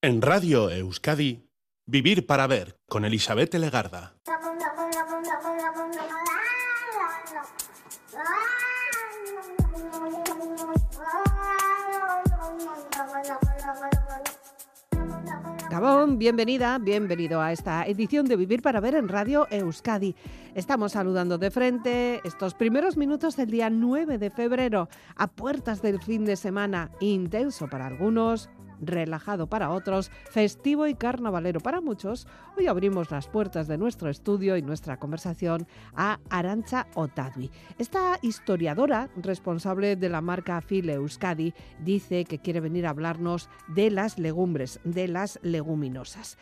En Radio Euskadi, Vivir para Ver con Elizabeth Legarda. Gabón, bienvenida, bienvenido a esta edición de Vivir para Ver en Radio Euskadi. Estamos saludando de frente estos primeros minutos del día 9 de febrero, a puertas del fin de semana, intenso para algunos, relajado para otros, festivo y carnavalero para muchos, hoy abrimos las puertas de nuestro estudio y nuestra conversación a Arancha Otadui. Esta historiadora, responsable de la marca File Euskadi, dice que quiere venir a hablarnos de las legumbres, de las leguminosas.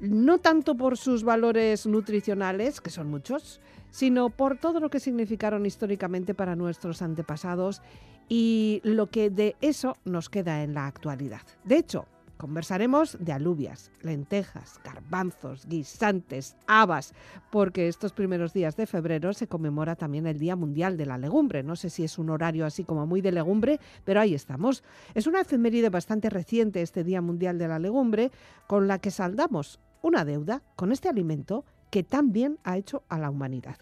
No tanto por sus valores nutricionales, que son muchos, sino por todo lo que significaron históricamente para nuestros antepasados y lo que de eso nos queda en la actualidad. De hecho, conversaremos de alubias, lentejas, garbanzos, guisantes, habas, porque estos primeros días de febrero se conmemora también el Día Mundial de la Legumbre. No sé si es un horario así como muy de legumbre, pero ahí estamos. Es una efeméride bastante reciente este Día Mundial de la Legumbre, con la que saldamos una deuda con este alimento que tan bien ha hecho a la humanidad.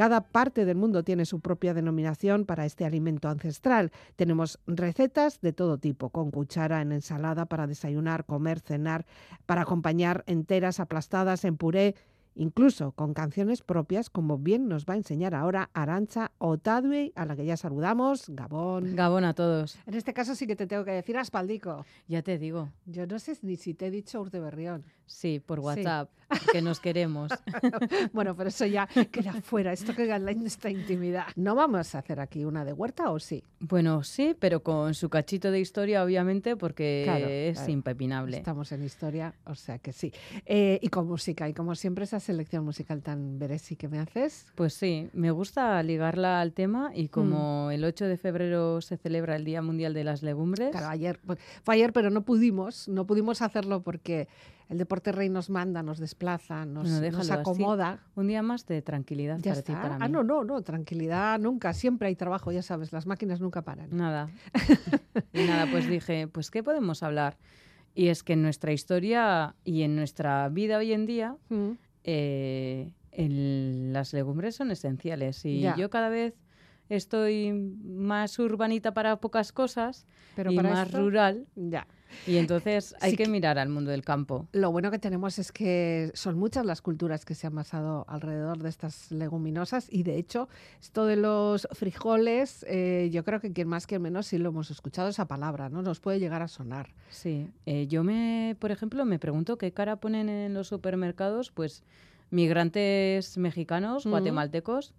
Cada parte del mundo tiene su propia denominación para este alimento ancestral. Tenemos recetas de todo tipo, con cuchara en ensalada para desayunar, comer, cenar, para acompañar enteras aplastadas en puré incluso con canciones propias, como bien nos va a enseñar ahora Arancha Otadui, a la que ya saludamos. Gabón. Gabón a todos. En este caso sí que te tengo que decir aspaldico. Ya te digo. Yo no sé ni si te he dicho Urteberrión. Sí, por WhatsApp, que nos queremos. bueno, pero eso ya queda fuera, esto queda en nuestra intimidad. ¿No vamos a hacer aquí una de huerta o sí? Bueno, sí, pero con su cachito de historia, obviamente, porque es impepinable. Estamos en historia, o sea que sí. Eh, y con música, y como siempre, esa selección musical tan veresi que me haces. Pues sí, me gusta ligarla al tema y como mm. el 8 de febrero se celebra el Día Mundial de las Legumbres. Claro, ayer, fue ayer, pero no pudimos, no pudimos hacerlo porque el deporte rey nos manda, nos desplaza, nos, acomoda. Un día más de tranquilidad para ti, para ah, mí. Ah, no, no, no, tranquilidad nunca. Siempre hay trabajo, ya sabes, las máquinas nunca paran. Nada. y nada, pues dije, pues ¿qué podemos hablar? Y es que en nuestra historia y en nuestra vida hoy en día, mm. eh, las legumbres son esenciales. Y yo cada vez estoy más urbanita para pocas cosas Pero y más rural. Ya. Y entonces hay que, mirar al mundo del campo. Lo bueno que tenemos es que son muchas las culturas que se han basado alrededor de estas leguminosas y de hecho esto de los frijoles, eh, yo creo que quien más que menos sí lo hemos escuchado esa palabra, ¿no? Nos puede llegar a sonar. Sí, eh, yo me, por ejemplo, me pregunto qué cara ponen en los supermercados, pues migrantes mexicanos, guatemaltecos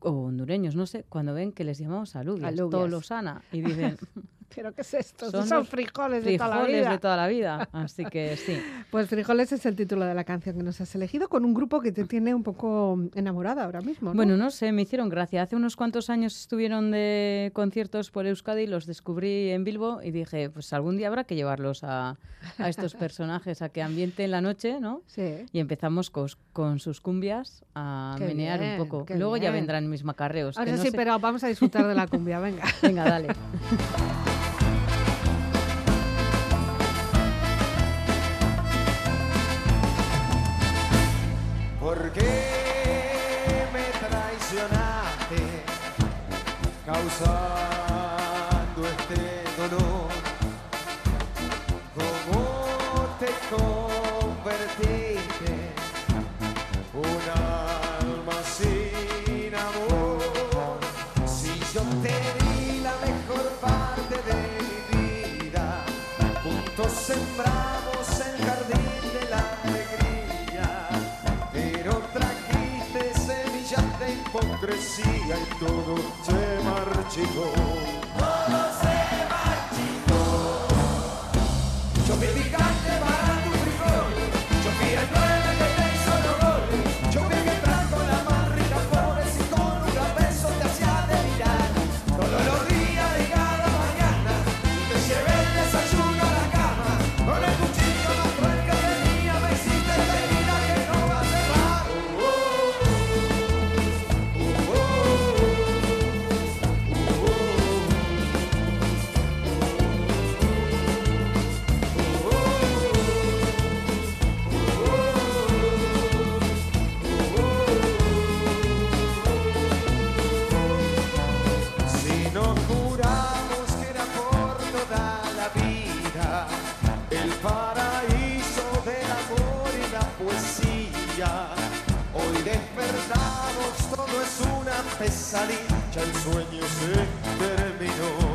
o hondureños, no sé, cuando ven que les llamamos alubias, sana y dicen, ¿Pero qué es esto? Son, frijoles, de toda la vida. de toda la vida, así que sí. Pues Frijoles es el título de la canción que nos has elegido con un grupo que te tiene un poco enamorada ahora mismo, ¿no? Bueno, no sé, me hicieron gracia. Hace unos cuantos años estuvieron de conciertos por Euskadi, los descubrí en Bilbo y dije, pues algún día habrá que llevarlos a, estos personajes a que ambienten la noche, ¿no? Sí. Y empezamos con, sus cumbias a menear un poco. Luego ya vendrán mis macarreos. Ahora sí, pero vamos a disfrutar de la cumbia, venga. venga, dale. Hipocresía y todo se marchitó. Todo se marchitó. Yo me pesadilla, el sueño se terminó.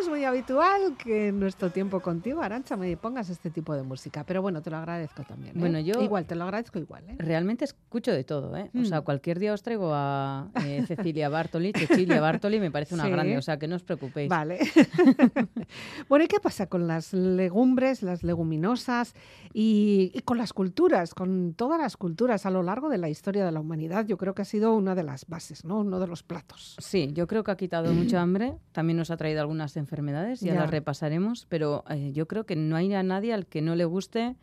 Es muy habitual que en nuestro tiempo contigo, Arancha, me pongas este tipo de música, pero bueno, te lo agradezco también. ¿eh? Bueno, yo- Igual, te lo agradezco igual. ¿eh? Realmente escucho de todo, ¿eh? O sea, Mm. cualquier día os traigo a eh, Cecilia Bartoli, Cecilia Bartoli, me parece una Sí. grande, o sea, que no os preocupéis. Vale. bueno, ¿y qué pasa con las legumbres, las leguminosas y, y con las culturas, con todas las culturas a lo largo de la historia de la humanidad? Yo creo que ha sido una de las bases, ¿no? Uno de los platos. Sí, yo creo que ha quitado mucha hambre, también nos ha traído algunas enfermedades, ya, Ya. las repasaremos, pero eh, yo creo que no hay a nadie al que no le guste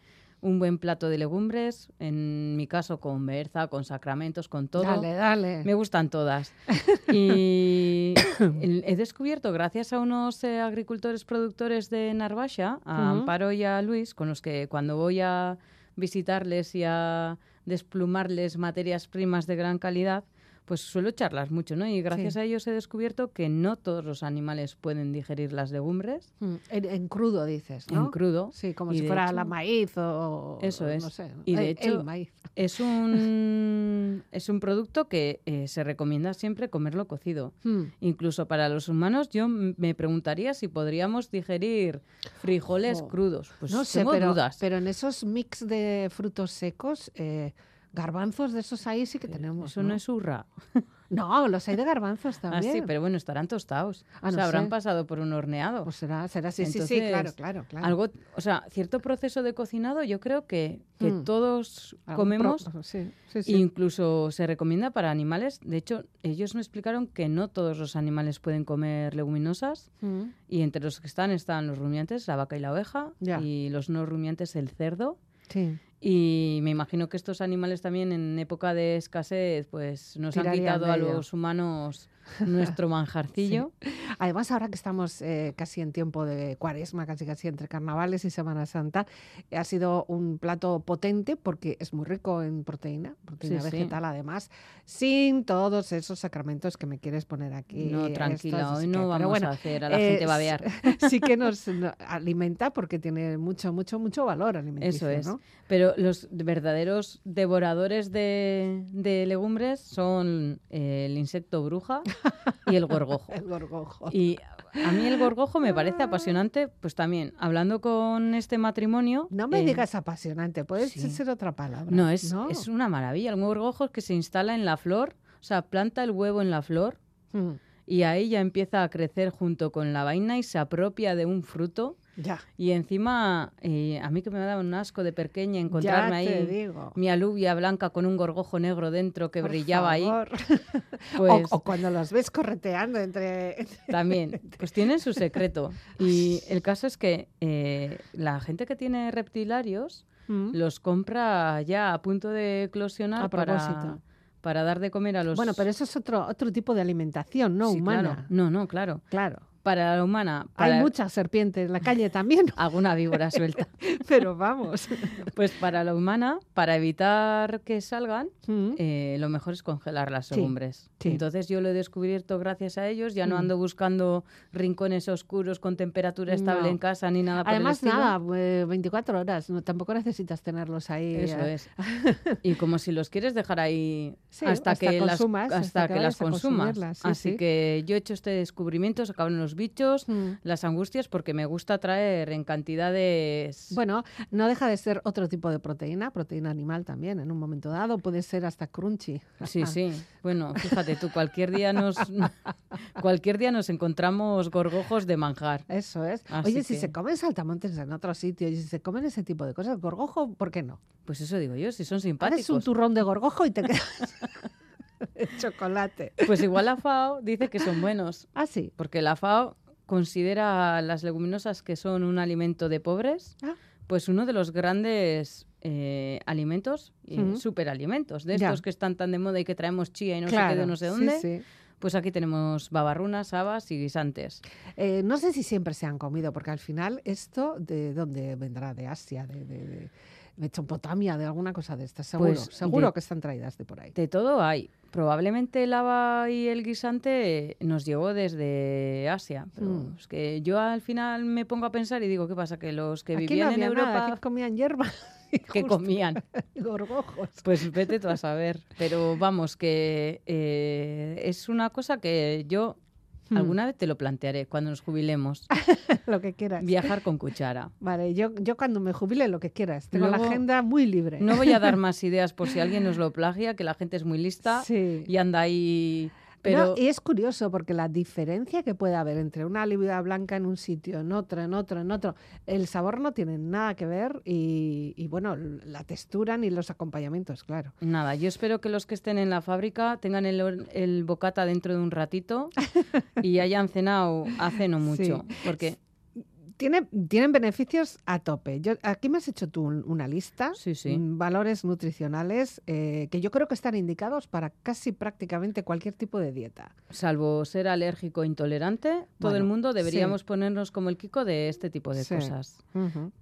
un buen plato de legumbres, en mi caso con berza, con sacramentos, con todo. Dale, dale. Me gustan todas. Y he descubierto, gracias a unos eh, agricultores productores de Narvasha, a Ujú. Amparo y a Luis, con los que cuando voy a visitarles y a desplumarles materias primas de gran calidad, pues suelo echarlas mucho, ¿no? Y gracias Sí. a ellos he descubierto que no todos los animales pueden digerir las legumbres Mm, En, en crudo dices, ¿no? en crudo. Sí, como Y si fuera hecho- la maíz o Eso es. no sé. Y de el- hecho, el maíz. Es un, es un producto que eh, se recomienda siempre comerlo cocido. Mm. Incluso para los humanos, yo me preguntaría si podríamos digerir frijoles Jo. crudos. Pues no sé, tengo pero, dudas. pero en esos mix de frutos secos, eh, garbanzos de esos ahí sí que tenemos. Eso no es hurra. No, los hay de garbanzos Ah, también. sí, pero bueno, estarán tostados. Ah, o no sea, habrán sé. pasado por un horneado. Pues será, será sí, sí, sí, claro, claro, claro. Algo, o sea, cierto proceso de cocinado, yo creo que, que Mm. todos pro- comemos. sí, sí, sí. Incluso se recomienda para animales. De hecho, ellos me explicaron que no todos los animales pueden comer leguminosas. Mm. Y entre los que están están los rumiantes, la vaca y la oveja. Ya. Y los no rumiantes, el cerdo. Sí. Y me imagino que estos animales también en época de escasez, pues nos han quitado a los humanos nuestro manjarcillo. Además, ahora que estamos eh, casi en tiempo de cuaresma, casi casi entre carnavales y Semana Santa, eh, ha sido un plato potente porque es muy rico en proteína, proteína Sí, sí. vegetal además, sin todos esos sacramentos que me quieres poner aquí. No, tranquila, hoy no vamos bueno, a hacer a la eh, gente babear. sí que nos no, alimenta porque tiene mucho, mucho, mucho valor alimenticio. Eso es. ¿no? Pero los verdaderos devoradores de, de legumbres son eh, el insecto bruja y el gorgojo. El gorgojo. Y a mí el gorgojo me parece apasionante, pues también, hablando con este matrimonio... No me eh, digas apasionante, puede sí. ser otra palabra. No, es, es una maravilla. El gorgojo es que se instala en la flor, o sea, planta el huevo en la flor Mm, y ahí ya empieza a crecer junto con la vaina y se apropia de un fruto. Ya. Y encima, eh, a mí que me daba un asco de pequeña encontrarme ya te ahí digo. mi alubia blanca con un gorgojo negro dentro que Por brillaba favor. ahí, pues o, o cuando los ves correteando entre... también, pues tienen su secreto. Y el caso es que eh, la gente que tiene reptilarios Mm. los compra ya a punto de eclosionar A para, para dar de comer a los... Bueno, pero eso es otro, otro tipo de alimentación, no Sí, humana. claro. No, no, claro. Claro. Para la humana, Hay muchas serpientes en la calle también, alguna víbora suelta. pero vamos. Pues para la humana, para evitar que salgan, Mm. eh, lo mejor es congelar las Sí, legumbres. sí. Entonces yo lo he descubierto gracias a ellos. Ya no Mm. ando buscando rincones oscuros con temperatura estable No. en casa ni nada por Además, nada, eh, 24 horas, no, tampoco necesitas tenerlos ahí. Eso eh, es. Y como si los quieres dejar ahí Sí, hasta, hasta que consumas, las, hasta hasta que que las consumas. sí, Así sí. que yo he hecho este descubrimiento, se acaban los bichos, Mm. las angustias, porque me gusta traer en cantidades... Bueno, no deja de ser otro tipo de proteína, proteína animal también, en un momento dado, puede ser hasta crunchy. Sí, sí. Bueno, fíjate tú, cualquier día nos cualquier día nos encontramos gorgojos de manjar. Eso es. Así Oye, si se comen saltamontes en otro sitio y si se comen ese tipo de cosas, gorgojo, ¿por qué no? Pues eso digo yo, si son Haces un simpáticos. turrón de gorgojo y te quedas chocolate. Pues igual la FAO dice que son buenos, Ah, sí. porque la FAO considera las leguminosas que son un alimento de pobres, Ah. pues uno de los grandes eh, alimentos, Ujú. superalimentos, de Ya. estos que están tan de moda y que traemos chía y no sé claro. qué de no sé sí, dónde. sí. Pues aquí tenemos babarrunas, habas y guisantes. Eh, no sé si siempre se han comido, porque al final esto de dónde vendrá, de Asia, de, de, de Mesopotamia, de alguna cosa de estas, seguro, Pues, seguro de- que están traídas de por ahí. De todo hay. Probablemente el haba y el guisante nos llegó desde Asia. Pero Mm. es que yo al final me pongo a pensar y digo, ¿qué pasa? Que los que Aquí vivían no había en nada, Europa, aquí comían hierba. que comían? Gorgojos. Pues vete tú a saber. Pero vamos, que eh, es una cosa que yo Hmm. alguna vez te lo plantearé cuando nos jubilemos. Lo que quieras. Viajar con cuchara. Vale, yo, yo cuando me jubile lo que quieras. Tengo la agenda muy libre. No voy a dar más ideas por si alguien nos lo plagia, que la gente es muy lista Sí. y anda ahí... No, Pero y es curioso porque la diferencia que puede haber entre una libra blanca en un sitio, en otro, en otro, en otro, el sabor no tiene nada que ver y, y, bueno, la textura ni los acompañamientos, claro. Nada, yo espero que los que estén en la fábrica tengan el, el bocata dentro de un ratito y hayan cenado hace no mucho. Sí. Porque, Tiene, tienen beneficios a tope. Yo, aquí me has hecho tú un- una lista, Sí, sí. mm, valores nutricionales eh, que yo creo que están indicados para casi prácticamente cualquier tipo de dieta. salvo ser alérgico o intolerante, todo el mundo sí. deberíamos ponernos como el Kiko de este tipo de cosas.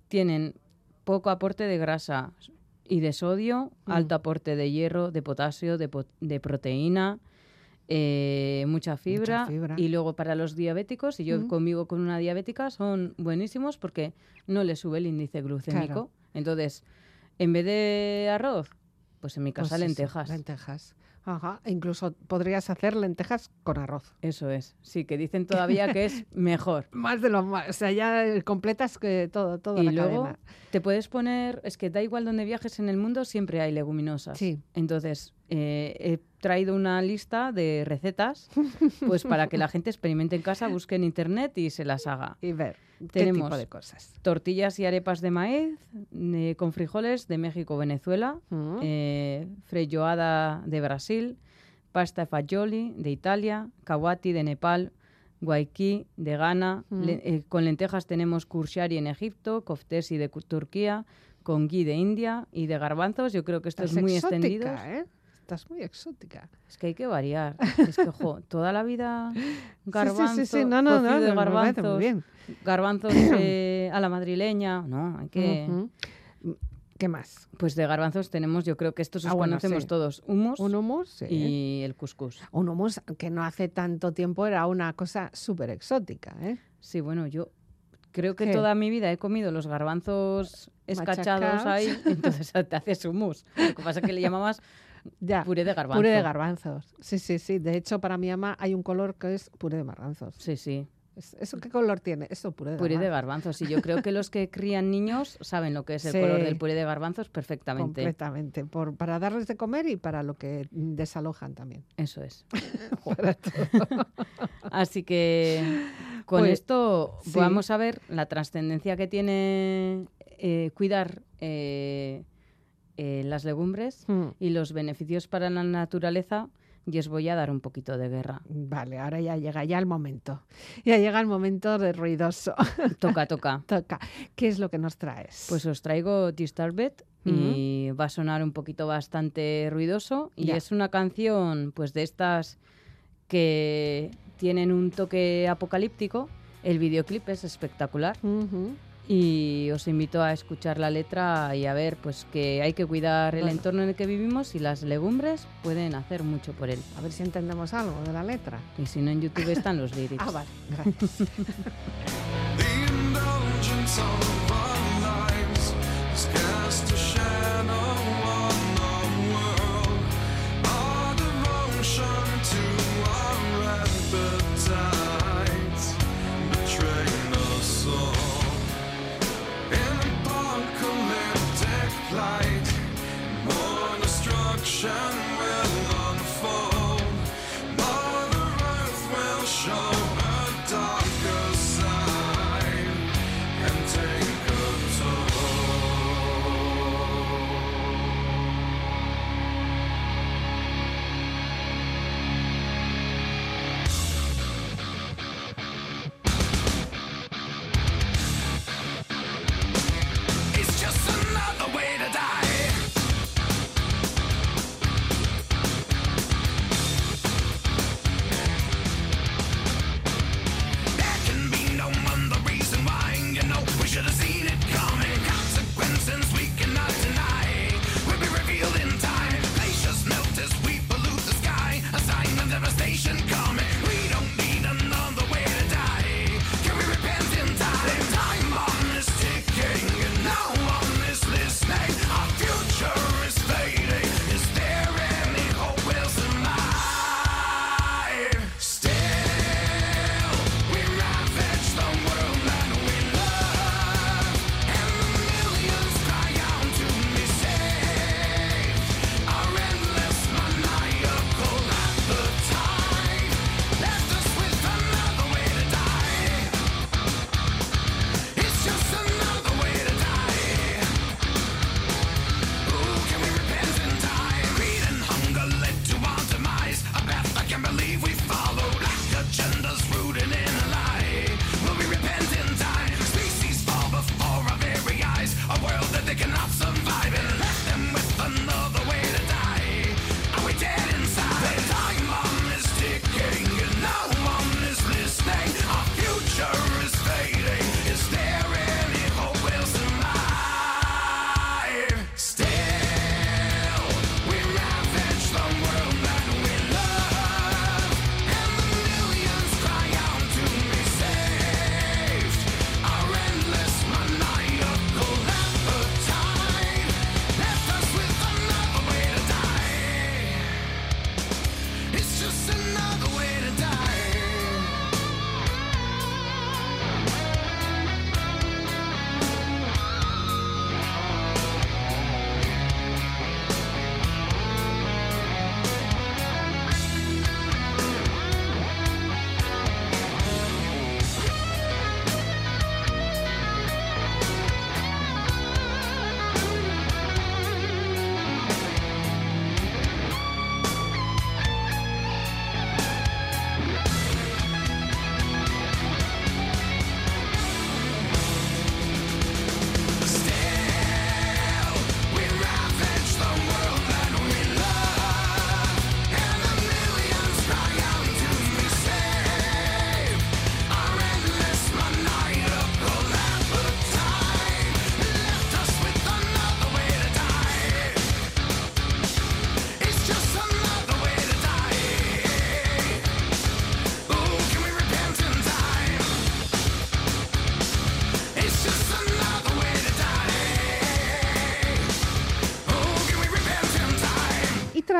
Tienen poco aporte de grasa y de sodio, Mm. alto aporte de hierro, de potasio, de, po- de proteína. Eh, mucha, fibra. fibra. y luego para los diabéticos, y yo conmigo con una diabética, son buenísimos porque no le sube el índice glucémico. Claro. Entonces, en vez de arroz, pues en mi Pues casa eso, lentejas. Ajá. e Incluso podrías hacer lentejas con arroz. Eso es. Sí, que dicen todavía que es mejor. Más de lo más. O sea, ya completas que todo, todo y la luego cadena. te puedes poner, es que da igual donde viajes en el mundo, siempre hay leguminosas. Sí. Entonces, eh, he traído una lista de recetas, pues para que la gente experimente en casa, busque en internet y se las haga. Y ver qué Tenemos tipo de cosas. Tortillas y arepas de maíz eh, con frijoles de México, Venezuela, Mm. eh, freijoada de Brasil, pasta fagioli de Italia, kawati de Nepal, guayquí de Ghana, Mm. le- eh, con lentejas tenemos kurshari en Egipto, koftesi de Turquía, con ghee de India y de garbanzos. Yo creo que esto es muy exótica, extendido. Estás muy exótica. Es que hay que variar. Es que, jo, toda la vida garbanzos, sí, sí, sí, no, no, no, de muy garbanzos, bien. garbanzos eh, a la madrileña. No, hay que... ¿Qué más? Pues de garbanzos tenemos, yo creo que estos los Ah, bueno, conocemos sí. todos, hummus Un hummus, sí. y el couscous. Un hummus que no hace tanto tiempo era una cosa súper exótica, ¿eh? Sí, bueno, yo creo que ¿Qué? toda mi vida he comido los garbanzos escachados ahí, entonces te haces hummus. Lo que pasa es que le llamabas Ya. puré de garbanzo. Puré de garbanzos. Sí, sí, sí. De hecho, para mi mamá hay un color que es puré de garbanzos. Sí, sí, Es- ¿Eso qué color tiene? Eso, puré de puré de garbanzos. garbanzos. Y yo creo que los que crían niños saben lo que es el Sí. color del puré de garbanzos perfectamente. Completamente. Por, para darles de comer y para lo que desalojan también. Eso es. Así que con Pues, esto sí. vamos a ver la trascendencia que tiene eh, cuidar eh, eh, las legumbres Mm. y los beneficios para la naturaleza. Y os voy a dar un poquito de guerra. Vale, ahora ya llega ya el momento. Ya llega el momento de ruidoso. Toca, toca. Toca. ¿Qué es lo que nos traes? Pues os traigo Disturbed y va a sonar un poquito bastante ruidoso. Y Ya. es una canción, pues de estas que, tienen un toque apocalíptico. El videoclip es espectacular. Y os invito a escuchar la letra y a ver pues que hay que cuidar el Bueno. entorno en el que vivimos y las legumbres pueden hacer mucho por él. A ver si entendemos algo de la letra. Y si no en YouTube están los lyrics. Ah, vale, gracias.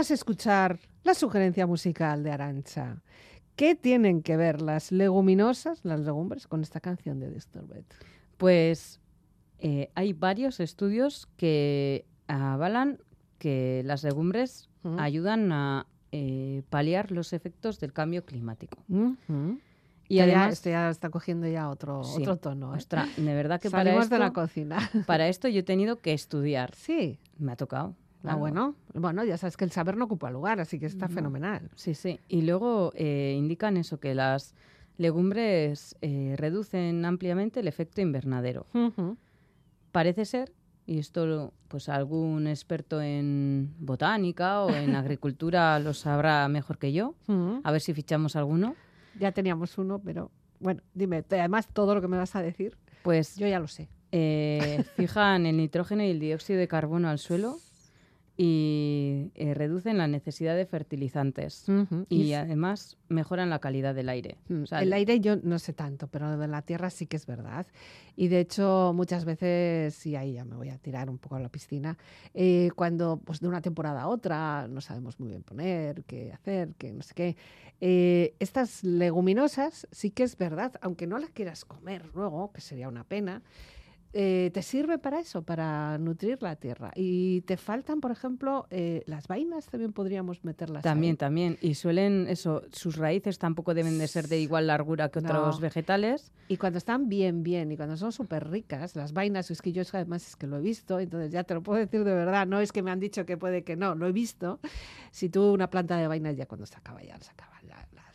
tras escuchar la sugerencia musical de Arancha, ¿qué tienen que ver las leguminosas, las legumbres, con esta canción de Disturbed? Pues eh, hay varios estudios que avalan que las legumbres ayudan a eh, paliar los efectos del cambio climático. Y Esto ya- además, esto ya está cogiendo ya otro, Sí. otro tono. ¿eh? ostra, de verdad que para esto, de la cocina. para esto yo he tenido que estudiar. Sí. Me ha tocado. Ah, bueno. Bueno, ya sabes que el saber no ocupa lugar, así que está No. fenomenal. Sí, sí. Y luego eh, indican eso, que las legumbres eh, reducen ampliamente el efecto invernadero. Parece ser, y esto pues algún experto en botánica o en agricultura lo sabrá mejor que yo, a ver si fichamos alguno, Ya teníamos uno, pero bueno, dime, además todo lo que me vas a decir, Pues yo ya lo sé. eh, fijan el nitrógeno y el dióxido de carbono al suelo y eh, reducen la necesidad de fertilizantes. Y s- además mejoran la calidad del aire. Mm, O sea, el aire yo no sé tanto, pero de la tierra sí que es verdad. Y de hecho, muchas veces, y ahí ya me voy a tirar un poco a la piscina, eh, cuando pues, de una temporada a otra no sabemos muy bien poner, qué hacer, qué no sé qué. eh, estas leguminosas sí que es verdad, aunque no las quieras comer luego, que sería una pena. Eh, te sirve para eso, para nutrir la tierra. Y te faltan, por ejemplo, eh, las vainas, también podríamos meterlas ahí. También, también. Y suelen, eso, sus raíces tampoco deben de ser de igual largura que otros No. vegetales. Y cuando están bien, bien, y cuando son súper ricas, las vainas, es que yo además es que lo he visto, entonces ya te lo puedo decir de verdad, no es que me han dicho que puede que no, lo he visto. Si tú una planta de vainas ya cuando se acaba ya, se acaba,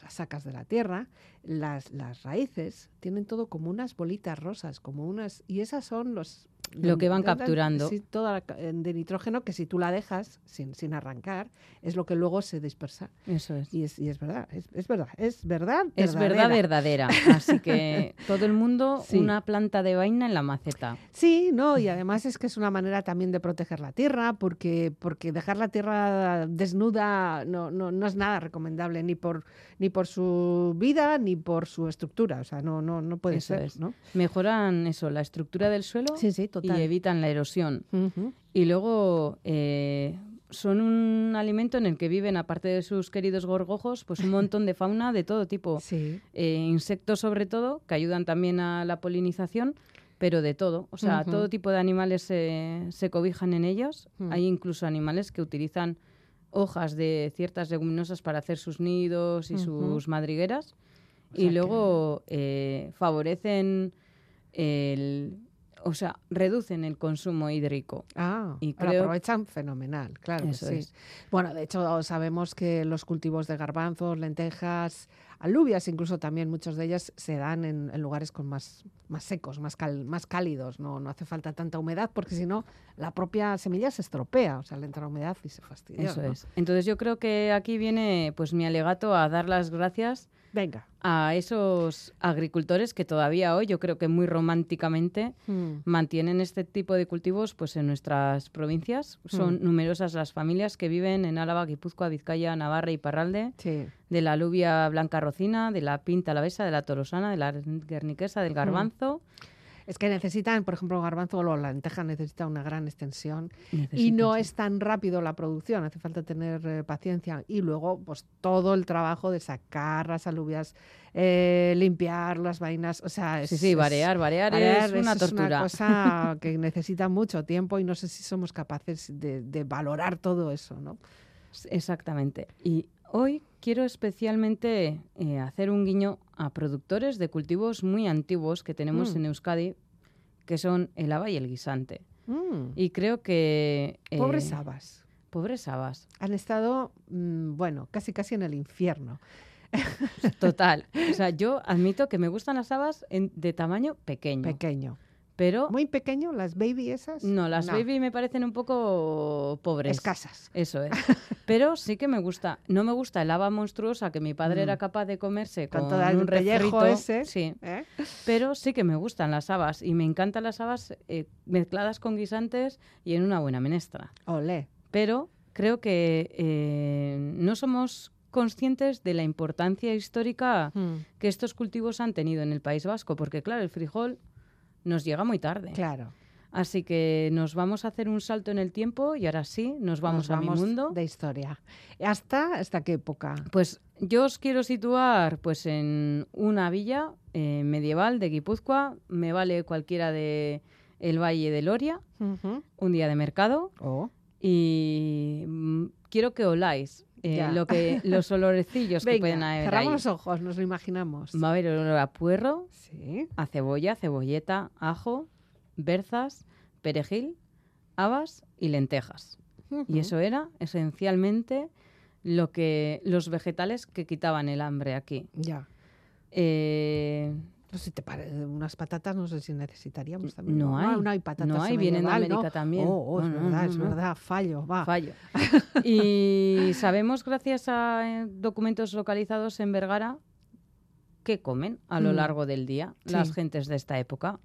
las sacas de la tierra, las, las raíces tienen todo como unas bolitas rosas, como unas, y esas son los... Lo que van capturando. Sí, toda la de nitrógeno que si tú la dejas sin, sin arrancar, es lo que luego se dispersa. Eso es. Y es, y es verdad, es, es verdad, es verdad. Es verdad verdadera. verdadera. Así que todo el mundo Sí. una planta de vaina en la maceta. Sí, no, y además es que es una manera también de proteger la tierra, porque, porque dejar la tierra desnuda no, no, no es nada recomendable ni por, ni por su vida ni por su estructura. O sea, no, no, no puede Eso ser. es. ¿no? Mejoran eso, la estructura del suelo Sí, sí, y evitan la erosión. Y luego eh, son un alimento en el que viven, aparte de sus queridos gorgojos, pues un montón de fauna de todo tipo. Sí. Eh, insectos sobre todo, que ayudan también a la polinización, pero de todo. O sea, todo tipo de animales se, se cobijan en ellos. Hay incluso animales que utilizan hojas de ciertas leguminosas para hacer sus nidos y sus madrigueras. O sea y que- luego eh, favorecen el... O sea, reducen el consumo hídrico. Ah, Y lo aprovechan fenomenal, claro. Eso sí. es. Bueno, de hecho sabemos que los cultivos de garbanzos, lentejas, alubias, incluso también muchos de ellos se dan en, en lugares con más, más secos, más, cal- más cálidos. No, no hace falta tanta humedad porque si no la propia semilla se estropea, o sea, le entra humedad y se fastidia. Eso ¿no? es. Entonces yo creo que aquí viene pues mi alegato a dar las gracias Venga. a esos agricultores que todavía hoy, yo creo que muy románticamente, Mm. mantienen este tipo de cultivos pues en nuestras provincias. Son Mm. numerosas las familias que viven en Álava, Guipúzcoa, Vizcaya, Navarra y Parralde, Sí. de la alubia blanca rocina, de la pinta alavesa, de la tolosana, de la guerniquesa, del garbanzo. Es que necesitan, por ejemplo, el garbanzo o la lenteja necesita una gran extensión y no es tan rápido la producción, hace falta tener eh, paciencia y luego pues todo el trabajo de sacar las alubias, eh, limpiar las vainas, o sea, es, Sí, sí, es- variar, variar, variar, es una tortura. cosa que necesita mucho tiempo y no sé si somos capaces de, de valorar todo eso, ¿no? Exactamente. Y hoy quiero especialmente eh, hacer un guiño a productores de cultivos muy antiguos que tenemos Mm. en Euskadi, que son el haba y el guisante. Mm, Y creo que... eh, Pobres habas. Pobres habas. Han estado, mm, bueno, casi casi en el infierno. Total. O sea, yo admito que me gustan las habas en- de tamaño pequeño. Pequeño. Pero Muy pequeño, las baby esas. no, las baby me parecen un poco pobres. Escasas. Eso es. Pero sí que me gusta. No me gusta el haba monstruosa que mi padre Mm. era capaz de comerse Con con, todo el un pellejo ese. Sí. ¿eh? Pero sí que me gustan las habas y me encantan las habas eh, mezcladas con guisantes y en una buena menestra. Olé. Pero creo que eh, no somos conscientes de la importancia histórica Mm, que estos cultivos han tenido en el País Vasco, porque claro, el frijol nos llega muy tarde. Claro. Así que nos vamos a hacer un salto en el tiempo y ahora sí, nos vamos, Nos a mi mundo. de historia. ¿Hasta, hasta qué época? Pues yo os quiero situar pues en una villa eh, medieval de Guipúzcoa, me vale cualquiera de el Valle de Loria, un día de mercado Oh. y mm, quiero que oláis eh, lo que los olorecillos que pueden haber cerramos ahí. los ojos, nos lo imaginamos. Va a haber olor a puerro, Sí. a cebolla, cebolleta, ajo, berzas, perejil, habas y lentejas. Y eso era esencialmente lo que los vegetales que quitaban el hambre aquí. Ya. Eh, Pues si te parece, unas patatas no sé si necesitaríamos también. no hay. no hay patatas. No hay, en vienen de medieval, ¿no? América también. Oh, oh, es No, no, verdad, no, es no. verdad. Fallo, va. fallo. Y sabemos, gracias a eh, documentos localizados en Vergara, qué comen a lo Mm. largo del día las Sí. gentes de esta época.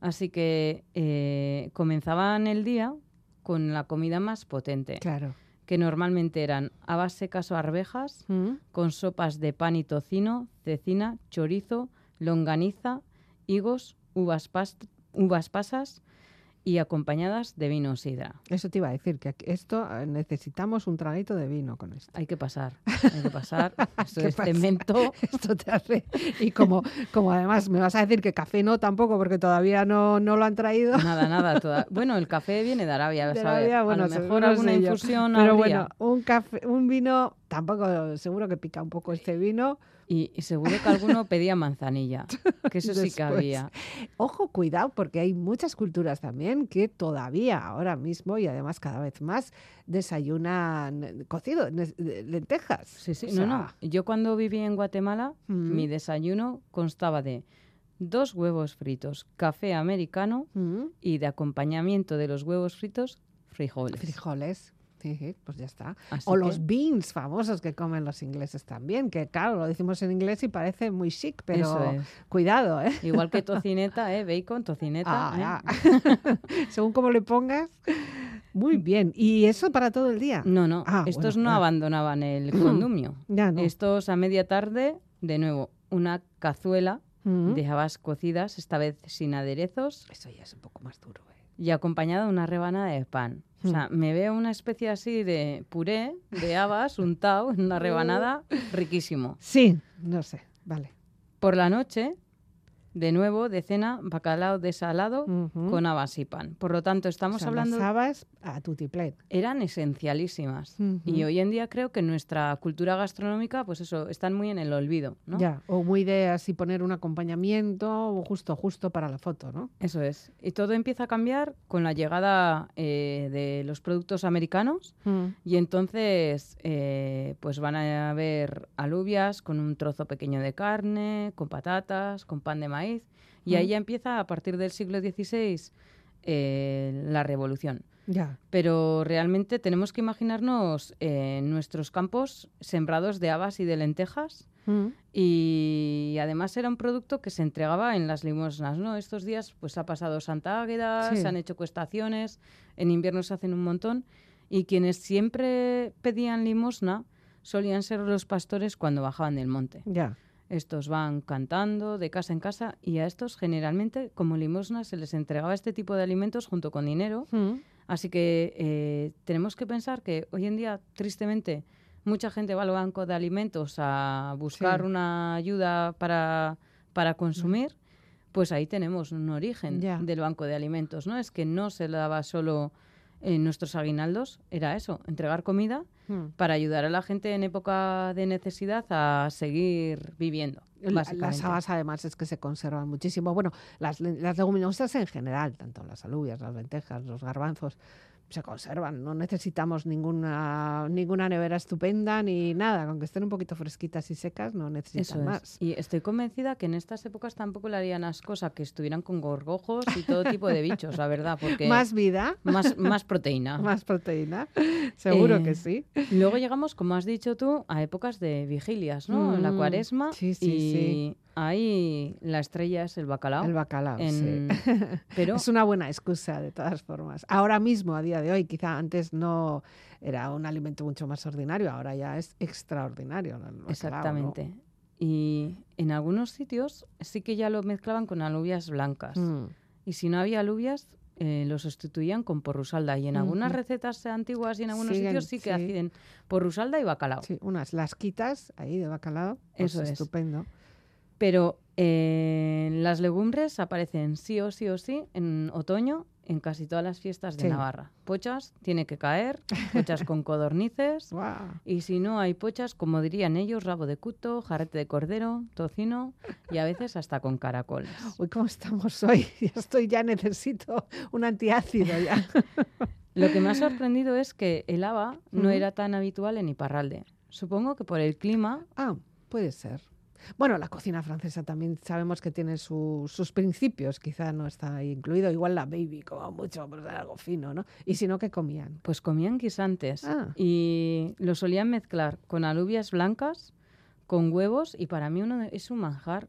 Así que eh, comenzaban el día con la comida más potente, Claro. que normalmente eran habas secas o arvejas, Mm. con sopas de pan y tocino, cecina, chorizo, longaniza, higos, uvas, pas- uvas pasas y acompañadas de vino sidra. Eso te iba a decir, que esto eh, necesitamos un traguito de vino con esto. Hay que pasar, hay que pasar. Esto ¿Qué es pasa? cemento. Esto te hace. Y como, como además me vas a decir que café no tampoco, porque todavía no, no lo han traído. Nada, nada. toda- Bueno, el café viene de Arabia, de a la saber. vida, bueno, a lo mejor alguna infusión Pero habría. bueno, un café, un vino, tampoco seguro que pica un poco este vino. Y, y seguro que alguno pedía manzanilla, que eso sí que Después. había. Ojo, cuidado, porque hay muchas culturas también que todavía ahora mismo y además cada vez más desayunan cocido, ne- de- lentejas. Sí, sí, O no, no. Yo cuando viví en Guatemala, mi desayuno constaba de dos huevos fritos, café americano y de acompañamiento de los huevos fritos, frijoles. frijoles. Sí, pues ya está. Así O que- los beans famosos que comen los ingleses también, que claro, lo decimos en inglés y parece muy chic, pero es. cuidado, ¿eh? Igual que tocineta, ¿eh? Bacon, tocineta. Ah, ¿eh? ah. Según cómo le pongas. Muy bien. ¿Y eso para todo el día? No, no. Ah, estos bueno, no abandonaban el condumio. Ya no. Estos a media tarde, de nuevo, una cazuela Mm. de habas cocidas, esta vez sin aderezos, Eso ya es un poco más duro. ¿eh? y acompañada de una rebanada de pan. O sea, Mm. me veo una especie así de puré de habas untado en una rebanada riquísimo. Sí, no sé. Vale. Por la noche, de nuevo, de cena, bacalao desalado con habas y pan. Por lo tanto, O estamos sea, hablando... Las habas a tutiplén. eran esencialísimas. Y hoy en día creo que nuestra cultura gastronómica, pues eso, están muy en el olvido, ¿no? Ya. O muy de así poner un acompañamiento o justo, justo para la foto, ¿no? Eso es. Y todo empieza a cambiar con la llegada eh, de los productos americanos y entonces eh, pues van a haber alubias con un trozo pequeño de carne, con patatas, con pan de maíz y ahí Mm. ya empieza a partir del siglo XVI eh, la revolución. Ya. Pero realmente tenemos que imaginarnos eh, nuestros campos sembrados de habas y de lentejas Mm. y además era un producto que se entregaba en las limosnas, ¿no? Estos días pues ha pasado Santa Águeda, Sí. se han hecho cuestaciones, en invierno se hacen un montón y quienes siempre pedían limosna solían ser los pastores cuando bajaban del monte. Ya. Estos van cantando de casa en casa y a estos generalmente como limosna se les entregaba este tipo de alimentos junto con dinero Mm. Así que eh, tenemos que pensar que hoy en día, tristemente, mucha gente va al banco de alimentos a buscar Sí. una ayuda para, para consumir. Pues ahí tenemos un origen del banco de alimentos, ¿no? Es que no se le daba solo en nuestros aguinaldos, era eso, entregar comida Mm. para ayudar a la gente en época de necesidad a seguir viviendo. La- Las habas además es que se conservan muchísimo. Bueno, las, las leguminosas en general, tanto las alubias, las lentejas, los garbanzos, se conservan. No necesitamos ninguna, ninguna nevera estupenda ni nada. Con que estén un poquito fresquitas y secas, no Eso necesitan es. más. Y estoy convencida que en estas épocas tampoco le harían ascos a que estuvieran con gorgojos y todo tipo de bichos, la verdad, porque Más vida, más, más proteína. más proteína. Seguro Eh, que sí. Luego llegamos, como has dicho tú, a épocas de vigilias, ¿no? En la Mm, cuaresma. sí, sí, y sí. Ahí la estrella es el bacalao. El bacalao, en- sí. Pero Es una buena excusa, de todas formas. Ahora mismo, a día de hoy, quizá antes no era un alimento mucho más ordinario, ahora ya es extraordinario. el bacalao, ¿no? exactamente. Y en algunos sitios sí que ya lo mezclaban con alubias blancas. Mm. Y si no había alubias, eh, lo sustituían con porrusalda. Y en algunas recetas antiguas y en algunos Siguen, sitios sí que sí. hacen porrusalda y bacalao. Sí, unas lasquitas ahí de bacalao. pues Eso es. Estupendo. Pero eh, las legumbres aparecen sí o sí o sí en otoño en casi todas las fiestas de Sí. Navarra. Pochas tiene que caer, pochas con codornices. Y si no hay pochas, como dirían ellos, rabo de cuto, jarrete de cordero, tocino y a veces hasta con caracoles. Uy, ¿cómo estamos hoy? Ya estoy, ya necesito un antiácido ya. Lo que me ha sorprendido es que el haba no era tan habitual en Iparralde. Supongo que por el clima Ah, puede ser. Bueno, la cocina francesa también sabemos que tiene su- sus principios, quizá no está ahí incluido. Igual la baby, como mucho, pues era algo fino, ¿no? Y si no, ¿qué comían? Pues comían guisantes Ah. y lo solían mezclar con alubias blancas, con huevos y para mí uno de- es un manjar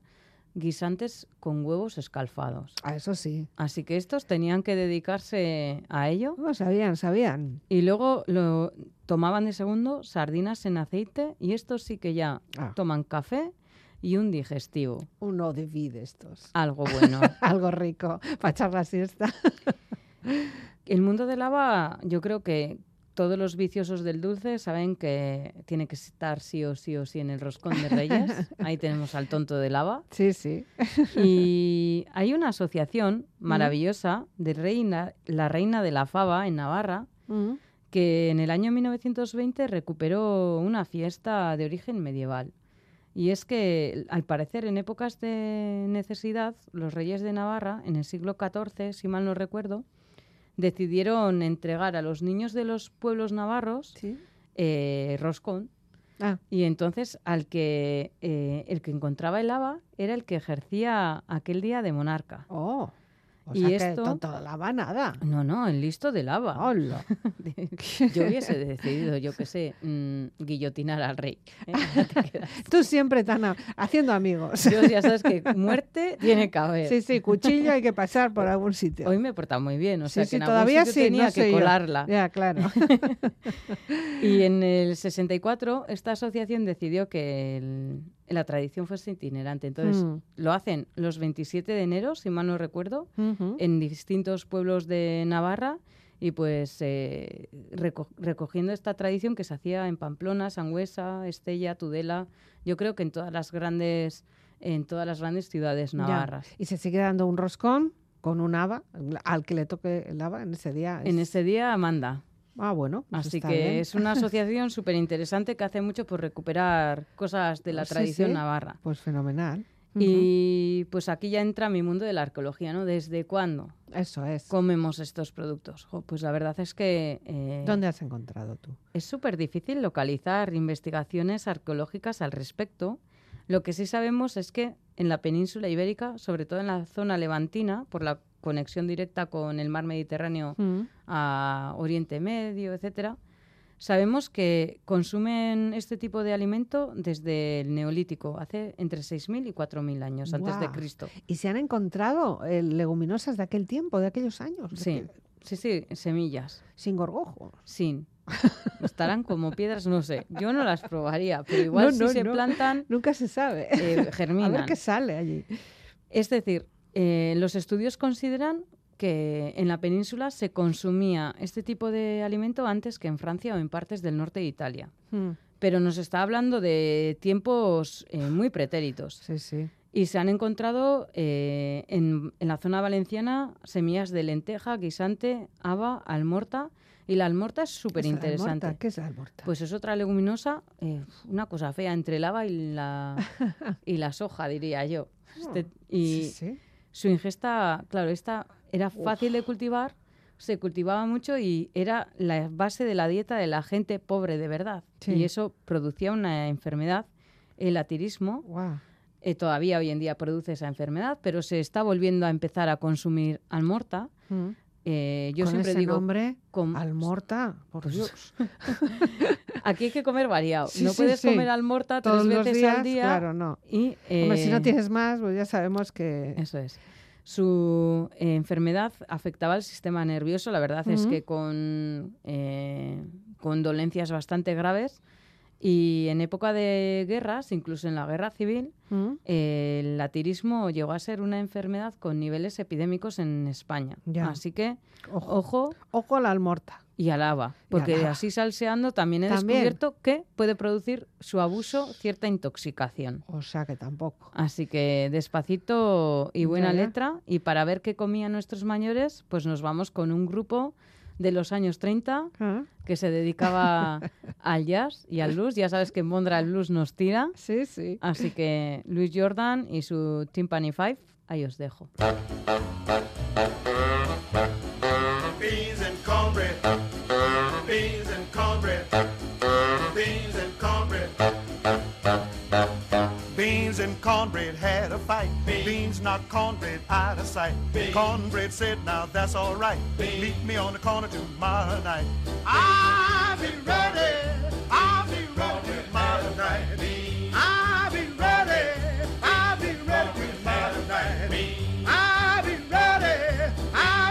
guisantes con huevos escalfados. Ah, eso sí. Así que estos tenían que dedicarse a ello No sabían, sabían. y luego lo tomaban de segundo sardinas en aceite y estos sí que ya Ah. toman café y un digestivo. Uno de estos. Algo bueno. Algo rico para echar la siesta. El mundo del lava, yo creo que todos los viciosos del dulce saben que tiene que estar sí o sí o sí en el roscón de Reyes. Ahí tenemos al tonto de lava. Sí, sí. Y hay una asociación maravillosa de reina, la Reina de la Fava en Navarra, que en el año 1920 recuperó una fiesta de origen medieval. Y es que, al parecer, en épocas de necesidad, los reyes de Navarra, en el siglo XIV, si mal no recuerdo, decidieron entregar a los niños de los pueblos navarros Sí. eh, roscón. Ah, Y entonces al que el el que encontraba el haba era el que ejercía aquel día de monarca. oh. O Y sea que esto- tonto la va nada. No, no, el listo del haba. Hola. Yo hubiese decidido, yo qué sé, mm, guillotinar al rey. ¿eh? Tú siempre tan a- haciendo amigos. Yo ya sabes que muerte tiene que haber. Sí, sí, cuchillo hay que pasar por algún sitio. Hoy me he portado muy bien, o Sí, sea sí, que en todavía algún sí, sitio no tenía sé que yo. colarla. Ya, claro. Y en el 64 esta asociación decidió que el- la tradición fuese itinerante. Entonces Mm. lo hacen los 27 de enero, si mal no recuerdo, en distintos pueblos de Navarra y pues eh, reco- recogiendo esta tradición que se hacía en Pamplona, Sangüesa, Estella, Tudela, yo creo que en todas las grandes en todas las grandes ciudades Ya. navarras. Y se sigue dando un roscón con un haba, al que le toque el haba en ese día. En es- ese día manda. Ah, bueno. pues Así que bien. es una asociación súper interesante que hace mucho por recuperar cosas de la Sí, tradición sí. navarra. Pues fenomenal. Y pues aquí ya entra mi mundo de la arqueología, ¿no? ¿Desde cuándo Eso es. comemos estos productos? Jo, pues la verdad es que eh, ¿Dónde has encontrado tú? es súper difícil localizar investigaciones arqueológicas al respecto. Lo que sí sabemos es que en la península ibérica, sobre todo en la zona levantina, por la conexión directa con el mar Mediterráneo Mm. a Oriente Medio, etcétera, sabemos que consumen este tipo de alimento desde el Neolítico, hace entre 6.000 y 4.000 años antes de. Cristo. ¿Y se han encontrado eh, leguminosas de aquel tiempo, de aquellos años? Sí, sí, sí, semillas, sin gorgojo. sin. Estarán como piedras, no sé. Yo no las probaría, pero igual No, si no, se no. plantan, Nunca se sabe. eh, A ver germinan. qué sale allí. Es decir, eh, los estudios consideran que en la península se consumía este tipo de alimento antes que en Francia o en partes del norte de Italia. Mm. Pero nos está hablando de tiempos eh, muy pretéritos. Sí, sí. Y se han encontrado eh, en, en la zona valenciana semillas de lenteja, guisante, haba, almorta. Y la almorta es súper ¿Qué es la interesante. ¿Qué es la almorta? Pues es otra leguminosa, eh, una cosa fea entre el haba y la, y la soja, diría yo. Este- y sí, sí. Su ingesta, claro, esta era fácil de cultivar, se cultivaba mucho y era la base de la dieta de la gente pobre de verdad. Sí. Y eso producía una enfermedad, el atirismo. Guau. eh, todavía hoy en día produce esa enfermedad, pero se está volviendo a empezar a consumir almorta. Mm. Eh, yo Con siempre ese digo, nombre, com- almorta, por Dios. aquí hay que comer variado. Sí, no sí, puedes sí. comer almorta tres Todos los veces días, al día. claro, no. Y, Hombre, si no eh, tienes más, pues ya sabemos que... Eso es. Su eh, enfermedad afectaba al sistema nervioso. La verdad es que con, eh, con dolencias bastante graves. Y en época de guerras, incluso en la guerra civil, Mm. eh, el latirismo llegó a ser una enfermedad con niveles epidémicos en España. Ya. Así que, Ojo, ojo ojo a la almorta. y alaba. Porque alaba. así salseando también he También. descubierto que puede producir su abuso cierta intoxicación. O sea que tampoco. Así que despacito y buena Ya, ya. letra. Y para ver qué comían nuestros mayores, pues nos vamos con un grupo de los años 30 Ah, que se dedicaba al jazz y al blues. Ya sabes que en Mondra el blues nos tira. Sí, sí. Así que Luis Jordan y su Timpani Five, ahí os dejo. Beans and and Cornbread had a fight. Beans, Beans knocked Cornbread out of sight. Beans. Cornbread said, now that's all right. Beans. Meet me on the corner tomorrow night. I'll be ready. I'll be ready tomorrow night. I'll be ready. I'll be ready tomorrow night. I'll be ready. I'll.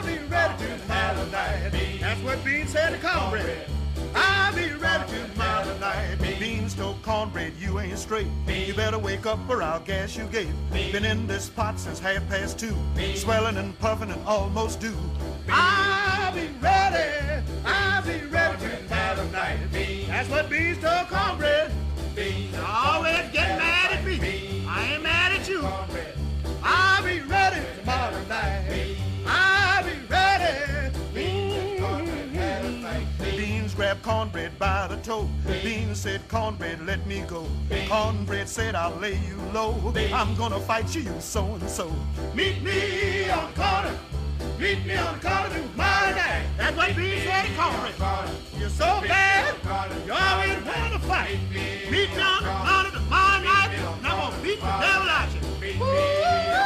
That's what Bean said to Cornbread you ain't straight. You better wake up or I'll gas you gate. Been in this pot since half past two, swelling and puffing and almost due. I'll be ready, I'll be ready to have a night. That's what beans to cornbread. You always get mad at me. I ain't mad at you. I'll be ready tomorrow night. Grabbed cornbread by the toe. Beans said, Cornbread, let me go. Cornbread said, I'll lay you low. I'm gonna fight you, you so and so. Meet me on the corner. Meet me on the corner tomorrow night. That's what Beans said Cornbread. You're so bad, you always want to fight. Meet me on the corner tomorrow night, and I'm gonna beat the devil out you.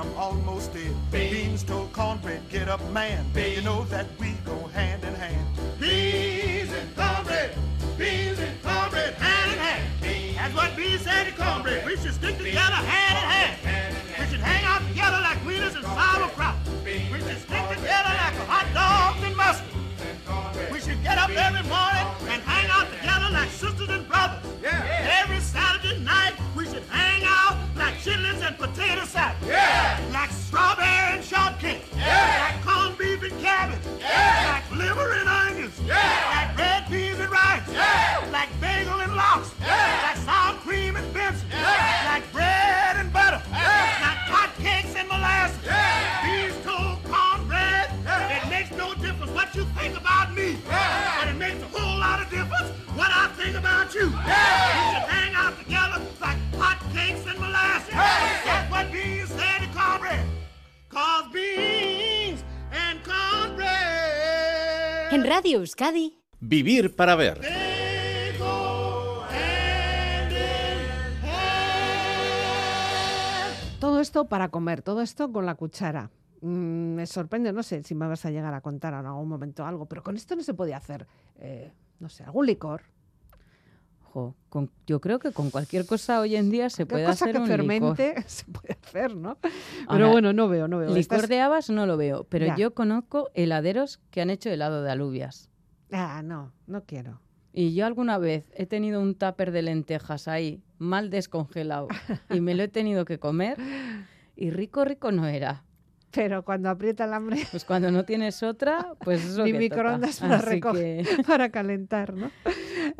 I'm almost dead. Beans told cornbread, get up, man. You know that we go hand in hand. Beans and cornbread. Beans and cornbread, hand in hand. That's what Beans said to cornbread. We should stick together hand in hand. We should hang out together like wieners and sauerkraut. We should stick together like hot dogs and mustard. We should get up every morning Radio Euskadi, Vivir para ver. Todo esto para comer, todo esto con la cuchara. Mm, me sorprende, no sé si me vas a llegar a contar en algún momento algo, pero con esto no se podía hacer, eh, no sé, algún licor. Jo, con- yo creo que con cualquier cosa hoy en día se ¿Qué puede cosa hacer que un fermente se puede hacer, no? Pero Ahora, bueno, no veo, no veo. licor Estas- de habas no lo veo, pero Ya. yo conozco heladeros que han hecho helado de alubias. Ah, no, no quiero. Y yo alguna vez he tenido un tupper de lentejas ahí, mal descongelado, y me lo he tenido que comer, y rico, rico no era. Pero cuando aprieta el hambre, Pues cuando no tienes otra, pues es lo ni microondas para Así recoger, que- para calentar, ¿no?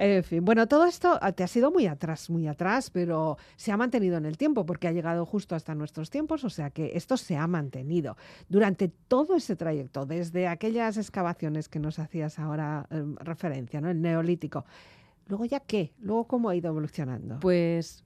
En fin, bueno, todo esto ah, te ha sido muy atrás, muy atrás, pero se ha mantenido en el tiempo porque ha llegado justo hasta nuestros tiempos, o sea que esto se ha mantenido durante todo ese trayecto, desde aquellas excavaciones que nos hacías ahora eh, referencia, ¿no? El neolítico. Luego ya qué, luego cómo ha ido evolucionando. Pues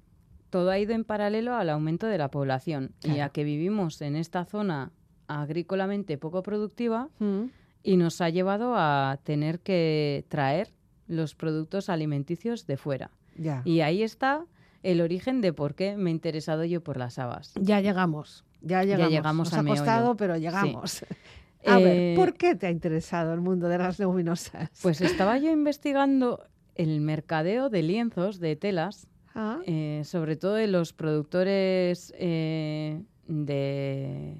todo ha ido en paralelo al aumento de la población y Claro. a que vivimos en esta zona agrícolamente poco productiva Mm, y nos ha llevado a tener que traer los productos alimenticios de fuera. ya. Y ahí está el origen de por qué me he interesado yo por las habas. Ya llegamos, ya llegamos. llegamos Nos al ha costado, meollo. pero Sí. llegamos. A ver, Eh, ¿por qué te ha interesado el mundo de las leguminosas? Pues estaba yo investigando el mercadeo de lienzos, de telas, Ah, eh, sobre todo de los productores eh, de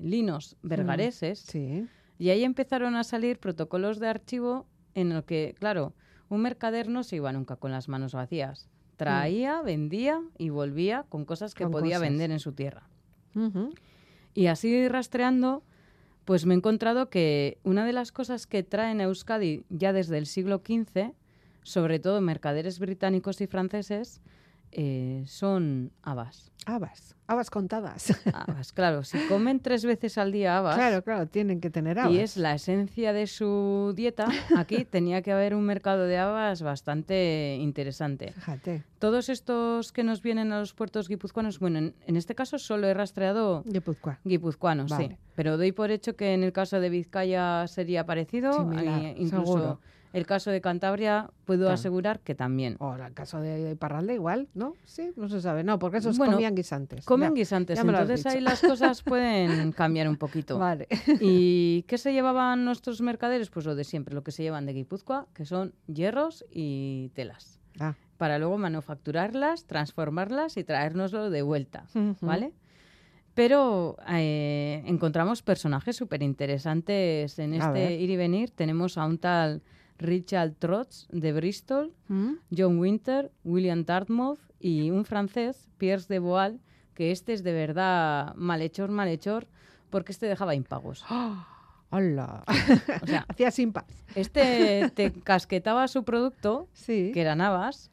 linos bergareses. sí. Y ahí empezaron a salir protocolos de archivo en el que, claro, un mercader no se iba nunca con las manos vacías. Traía, vendía y volvía con cosas que Con podía cosas. vender en su tierra. Ujú. Y así rastreando, pues me he encontrado que una de las cosas que traen a Euskadi ya desde el siglo XV, sobre todo mercaderes británicos y franceses, eh, son habas. Habas, habas contadas. Habas, claro, si comen tres veces al día habas, Claro, claro, tienen que tener habas. y es la esencia de su dieta, aquí tenía que haber un mercado de habas bastante interesante. Fíjate, Todos estos que nos vienen a los puertos guipuzcoanos, bueno, en, en este caso solo he rastreado guipuzcoanos, sí. Vale. Pero doy por hecho que en el caso de Vizcaya sería parecido, Similar, incluso seguro. El caso de Cantabria puedo Claro. asegurar que también. O el caso de Parralde igual, ¿no? Sí, no se sabe. No, porque esos Bueno, comían guisantes. Comen Ya, guisantes, ya entonces ahí las cosas pueden cambiar un poquito. Vale. ¿Y qué se llevaban nuestros mercaderes? Pues lo de siempre, lo que se llevan de Guipúzcoa, que son hierros y telas. Ah. Para luego manufacturarlas, transformarlas y traérnoslo de vuelta. ¿vale? Pero eh, encontramos personajes súper interesantes en A este ver. ir y venir. Tenemos a un tal Richard Trotz de Bristol, ¿Mm? John Winter, William Dartmouth y un francés, Pierre de Boal, que este es de verdad malhechor, malhechor, porque este dejaba impagos. ¡Hola! O sea, Hacía sin paz. este te casquetaba su producto, Sí. que era Navas,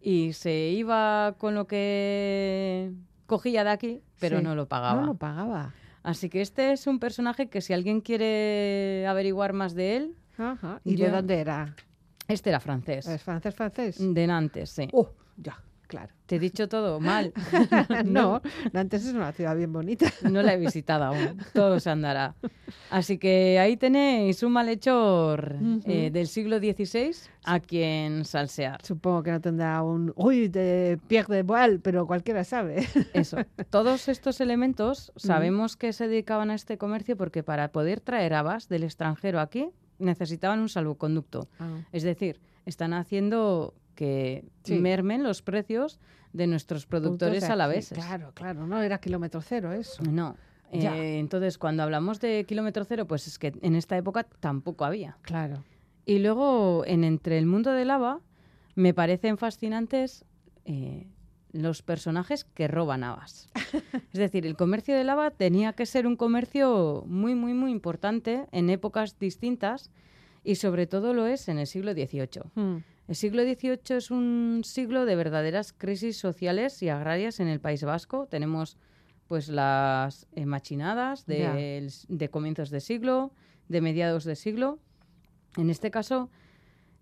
y se iba con lo que cogía de aquí, pero Sí. no lo pagaba. No lo pagaba. Así que este es un personaje que si alguien quiere averiguar más de él, Ajá. ¿Y Yo- de dónde era? este era francés. ¿Es francés, francés? De Nantes, sí. Oh, ya, claro. Te he dicho todo mal. no, Nantes es una ciudad bien bonita. No la he visitado aún. Todo se andará. Así que ahí tenéis un malhechor eh, del siglo XVI a quien salsear. Supongo que no tendrá un uy de Pierre de Boal, pero cualquiera sabe. Eso. Todos estos elementos sabemos que se dedicaban a este comercio porque para poder traer habas del extranjero aquí necesitaban un salvoconducto. Ah. Es decir, están haciendo que Sí. mermen los precios de nuestros productores de aquí. alaveses. Claro, claro, no era kilómetro cero eso. No. Eh, entonces, cuando hablamos de kilómetro cero, pues es que en esta época tampoco había. Claro. Y luego, en Entre el mundo del haba, me parecen fascinantes eh, los personajes que roban habas. es decir, el comercio del haba tenía que ser un comercio muy, muy, muy importante en épocas distintas y sobre todo lo es en el siglo XVIII. Mm. El siglo XVIII es un siglo de verdaderas crisis sociales y agrarias en el País Vasco. Tenemos pues las eh, machinadas de comienzos de siglo, de mediados de siglo. En este caso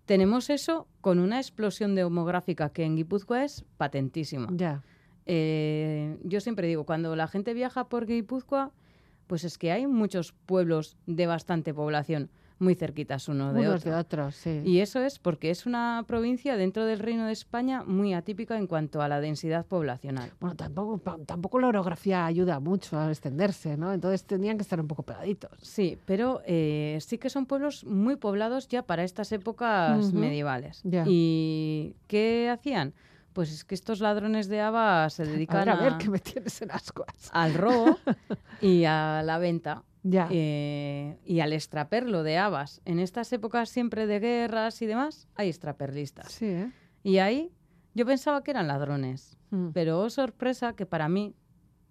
tenemos eso con una explosión demográfica que en Guipúzcoa es patentísima. Ya. Eh, yo siempre digo, cuando la gente viaja por Guipúzcoa, pues es que hay muchos pueblos de bastante población muy cerquitas uno de Unos otro. de otros, sí. Y eso es porque es una provincia dentro del Reino de España muy atípica en cuanto a la densidad poblacional. Bueno, tampoco, tampoco la orografía ayuda mucho a extenderse, ¿no? Entonces tenían que estar un poco pegaditos. Sí, pero eh, sí que son pueblos muy poblados ya para estas épocas medievales. ¿Y qué hacían? Pues es que estos ladrones de haba se A dedican ver, a ver, a- que me tienes en ascuas. al robo y a la venta. Ya. eh, y al extraperlo de habas. En estas épocas siempre de guerras y demás, hay extraperlistas. Sí, ¿eh? Y ahí yo pensaba que eran ladrones. Mm. Pero oh, sorpresa que para mí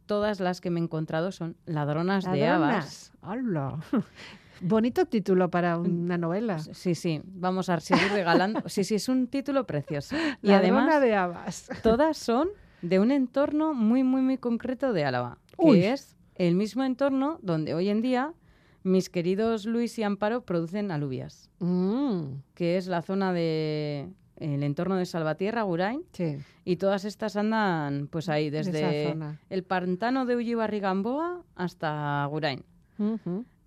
todas las que me he encontrado son ladronas, de habas. ¡Hala! Bonito título para una novela. Sí, sí, vamos a seguir regalando. Sí, sí, es un título precioso. Y Ladrona además de habas. todas son de un entorno muy, muy, muy concreto de Álava, Uy. que es el mismo entorno donde hoy en día mis queridos Luis y Amparo producen alubias, Mm, que es la zona de el entorno de Salvatierra, Gurain, sí, y todas estas andan pues ahí desde el pantano de Ullibarri-Gamboa hasta Gurain.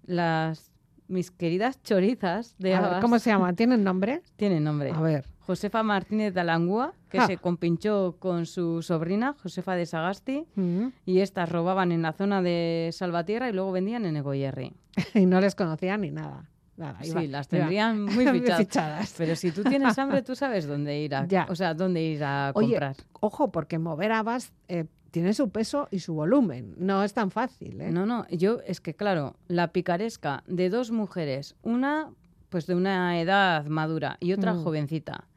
Las mis queridas chorizas de A ver, ¿Cómo se llama? ¿Tienen nombre? tienen nombre. A ver. Josefa Martínez de Alangúa, que se compinchó con su sobrina, Josefa de Sagasti, Mm. y estas robaban en la zona de Salvatierra y luego vendían en Egoyerri. Y no les conocían ni nada. Nada, Sí, iba- las iba- tendrían muy fichadas. Pero si tú tienes hambre, tú sabes dónde ir a, Ya. o sea, dónde ir a Oye, comprar. Ojo, porque mover habas eh, tiene su peso y su volumen. No es tan fácil, ¿eh? No, no, yo es que claro, la picaresca de dos mujeres, una pues de una edad madura y otra Mm. jovencita,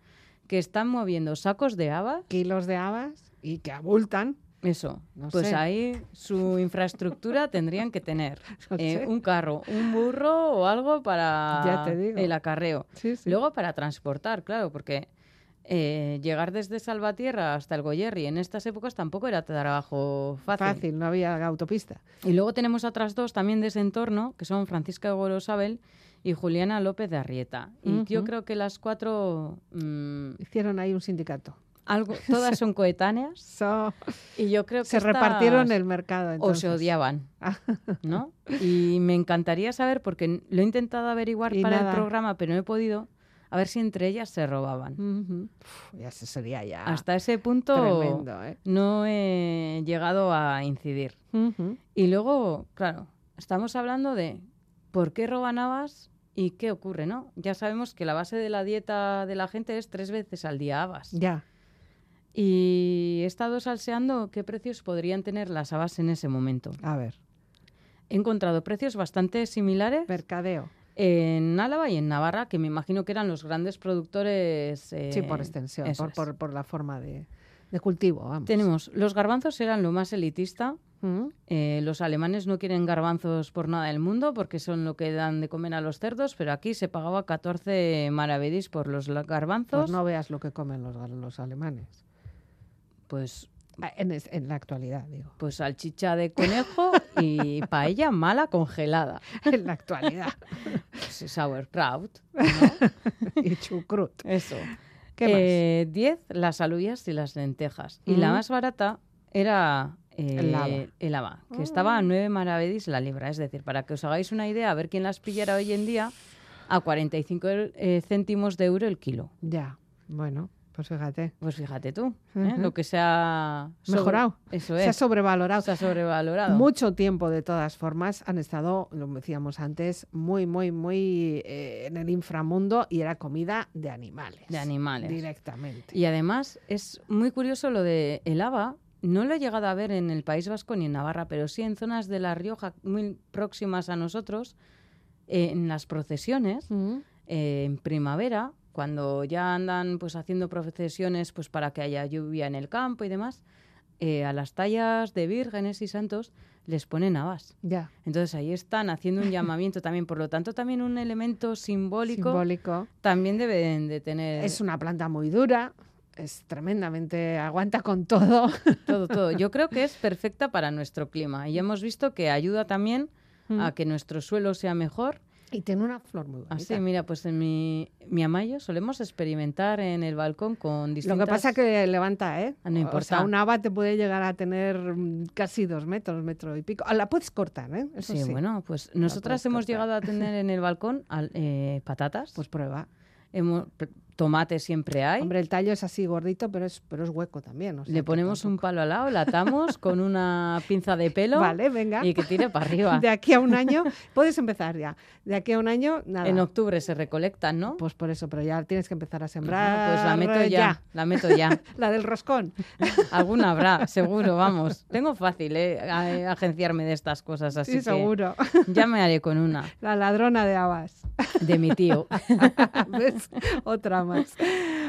que están moviendo sacos de habas, Kilos de habas y que abultan. eso, No pues sé. ahí su infraestructura tendrían que tener No eh, un carro, un burro o algo para Ya te digo. el acarreo. Sí, sí. Luego para transportar, claro, porque eh, llegar desde Salvatierra hasta el Goyerri en estas épocas tampoco era trabajo fácil. fácil, no había autopista. Y luego tenemos otras dos también de ese entorno, que son Francisca de Gorosabel y Juliana López de Arrieta. Y yo creo que las cuatro, mm, Hicieron ahí un sindicato. algo, todas son coetáneas So, y yo creo que se estas repartieron el mercado. o se odiaban. ¿no? Y me encantaría saber, porque lo he intentado averiguar Y para nada. el programa, pero no he podido, a ver si entre ellas se robaban. Uf, ya se sería ya Hasta ese punto tremendo, ¿eh? no he llegado a incidir. Y luego, claro, estamos hablando de por qué roban habas y qué ocurre, ¿no? Ya sabemos que la base de la dieta de la gente es tres veces al día habas. Ya. Y he estado salseando qué precios podrían tener las habas en ese momento. A ver, He encontrado precios bastante similares mercadeo. en Álava y en Navarra, que me imagino que eran los grandes productores. eh, sí, por extensión, por, por- por la forma de, de cultivo, vamos. Tenemos, los garbanzos eran lo más elitista. Mm, Eh, los alemanes no quieren garbanzos por nada del mundo porque son lo que dan de comer a los cerdos, pero aquí se pagaba 14 maravedís por los garbanzos. Pues no veas lo que comen los, los alemanes. Pues, Ah, En, es- en la actualidad, digo. pues salchicha de conejo y paella mala congelada. En la actualidad. Pues, sauerkraut. y chucrut. Eso. ¿Qué más? Eh, 10 las alubias y las lentejas. Y la más barata era eh, El haba. el haba, que estaba a 9 maravedís la libra. Es decir, para que os hagáis una idea, a ver quién las pillara hoy en día, a 45 eh, céntimos de euro el kilo. Ya, bueno, pues fíjate. Pues fíjate tú, ¿eh? Lo que se ha Mejorado. Eso Se ha es. sobrevalorado. Se ha sobrevalorado. Mucho tiempo, de todas formas, han estado, lo decíamos antes, muy, muy, muy eh, en el inframundo y era comida de animales. De animales. Directamente. Y además es muy curioso lo de el haba. No lo he llegado a ver en el País Vasco ni en Navarra, pero sí en zonas de La Rioja muy próximas a nosotros, eh, en las procesiones, eh, en primavera, cuando ya andan pues haciendo procesiones pues para que haya lluvia en el campo y demás, eh, a las tallas de vírgenes y santos les ponen habas. Ya, Entonces ahí están haciendo un llamamiento también, por lo tanto también un elemento simbólico, simbólico. también deben de tener Es una planta muy dura, es tremendamente, aguanta con todo. todo, todo. Yo creo que es perfecta para nuestro clima y hemos visto que ayuda también a que nuestro suelo sea mejor. Y tiene una flor muy bonita. Así, mira, pues en mi, mi amayo solemos experimentar en el balcón con Lo distintas... que pasa es que levanta, ¿eh? Ah, no O importa. sea, un haba te puede llegar a tener mm, casi dos metros, metro y pico. Ah, La puedes cortar, ¿eh? Eso Sí, sí. bueno, pues nosotras hemos cortar. llegado a tener en el balcón al- eh, patatas, Pues prueba. hemos, tomate siempre hay. Hombre, el tallo es así gordito, pero es, pero es hueco también. o sea Le ponemos un palo al lado, la atamos con una pinza de pelo Vale, venga. y que tire para arriba. De aquí a un año, puedes empezar ya. De aquí a un año, nada. En octubre se recolectan, ¿no? Pues por eso, pero ya tienes que empezar a Ah, sembrar. pues la meto ya, la meto ya. La del roscón. Alguna habrá, seguro, vamos. Tengo fácil, ¿eh? A- agenciarme de estas cosas, así sí, que seguro. ya me haré con una La ladrona de habas. de mi tío. ¿Ves? Otra más.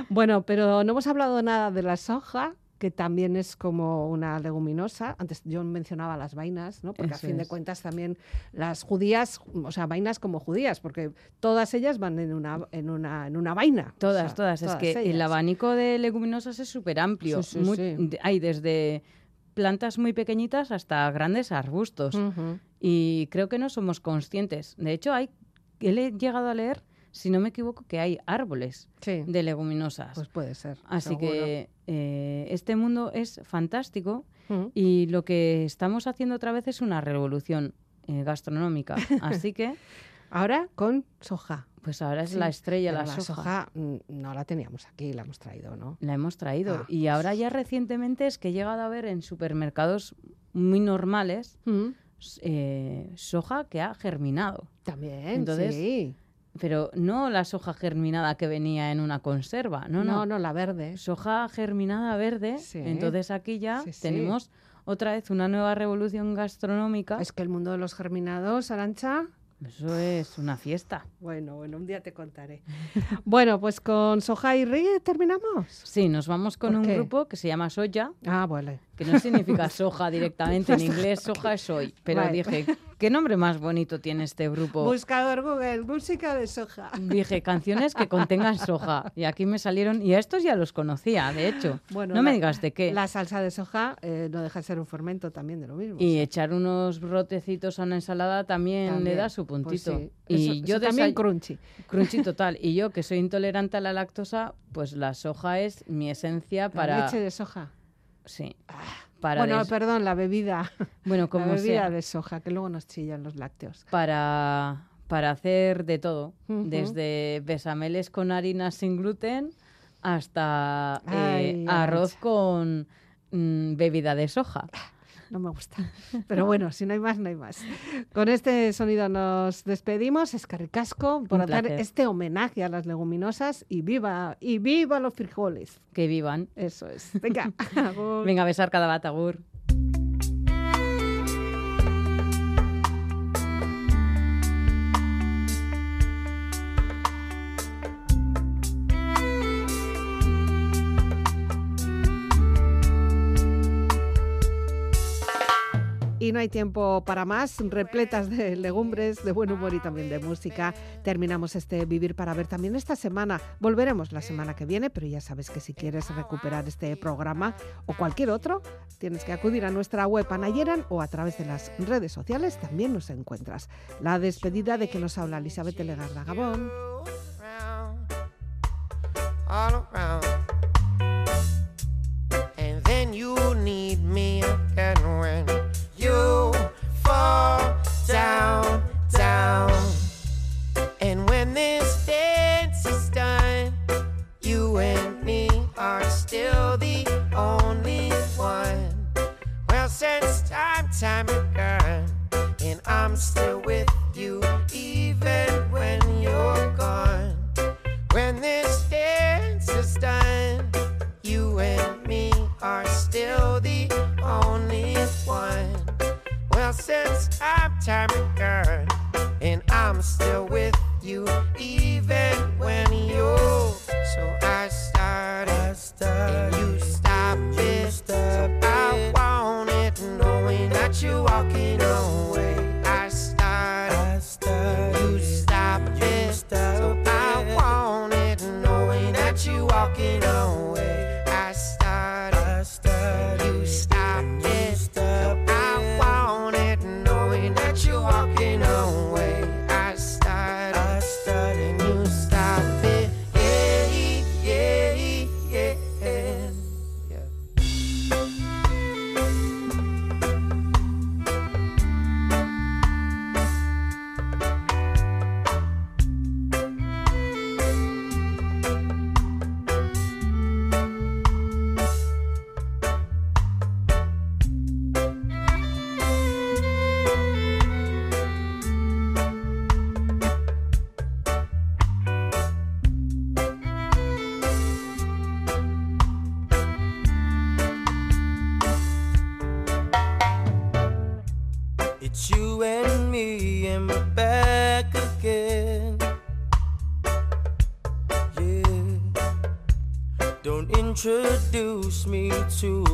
Bueno, pero no hemos hablado nada de la soja, que también es como una leguminosa. Antes yo mencionaba las vainas, ¿no? Porque Eso a fin de cuentas también las judías, o sea, vainas como judías, porque todas ellas van en una, en una, en una vaina. o Todas, sea, todas. Es que el abanico de leguminosas es súper amplio. Sí, sí, sí. Hay desde plantas muy pequeñitas hasta grandes arbustos. Y creo que no somos conscientes. De hecho, hay, he le- llegado a leer, si no me equivoco, que hay árboles Sí, de leguminosas. pues puede ser. Así seguro. que eh, este mundo es fantástico y lo que estamos haciendo otra vez es una revolución eh, gastronómica. Así que, Ahora con soja. pues ahora es Sí, la estrella, la, la soja. soja mm, no la teníamos aquí, la hemos traído, ¿no? La hemos traído. Ah, y ahora ya recientemente es que he llegado a ver en supermercados muy normales eh, soja que ha germinado. También, Entonces, sí. Pero no la soja germinada que venía en una conserva, no, no. no, no, la verde. Soja germinada verde. Sí. Entonces aquí ya Sí, sí. tenemos otra vez una nueva revolución gastronómica. Es que el mundo de los germinados, Arancha, Eso es una fiesta. Bueno, bueno, un día te contaré. bueno, pues con Soja y Ríe terminamos. Sí, nos vamos con ¿Por un qué? grupo que se llama Soya, Ah, bueno. Que no significa soja directamente, en inglés soja es soy. Pero Vale. dije, ¿qué nombre más bonito tiene este grupo? Buscador Google, música de Soja. Dije, canciones que contengan soja. Y aquí me salieron, y a estos ya los conocía, de hecho. Bueno, no me digas de qué. La salsa de soja eh, no deja de ser un fermento también de lo mismo. Y echar unos brotecitos a una ensalada también, le da su pues puntito. sí. Y Eso- yo eso también crunchy. Crunchy total. Y yo, que soy intolerante a la lactosa, pues la soja es mi esencia La para... leche de soja. Sí. Para bueno, des- perdón, la bebida. bueno, la bebida sea. de soja, que luego nos chillan los lácteos. Para, para hacer de todo. Desde besameles con harina sin gluten hasta eh, arroz con mm, bebida de soja. No me gusta. Pero bueno, si no hay más, no hay más. Con este sonido nos despedimos. Es carricasco por hacer este homenaje a las leguminosas y viva, y viva los frijoles. Que vivan. Eso es. Venga, agur. Venga, a besar cada batagur. Y no hay tiempo para más, repletas de legumbres, de buen humor y también de música. Terminamos este Vivir para Ver también esta semana. Volveremos la semana que viene, pero ya sabes que si quieres recuperar este programa o cualquier otro, tienes que acudir a nuestra web Anayeran o a través de las redes sociales también nos encuentras. La despedida de que nos habla Elizabeth Legarda Gabón. You fall down, down. And when this dance is done, you and me are still the only one. Well, since time, time begun, and I'm still with you, even when you're gone. When this dance is done, you and me are still the only one. Well, since time, time begun, and I'm still with you, even when you. So I to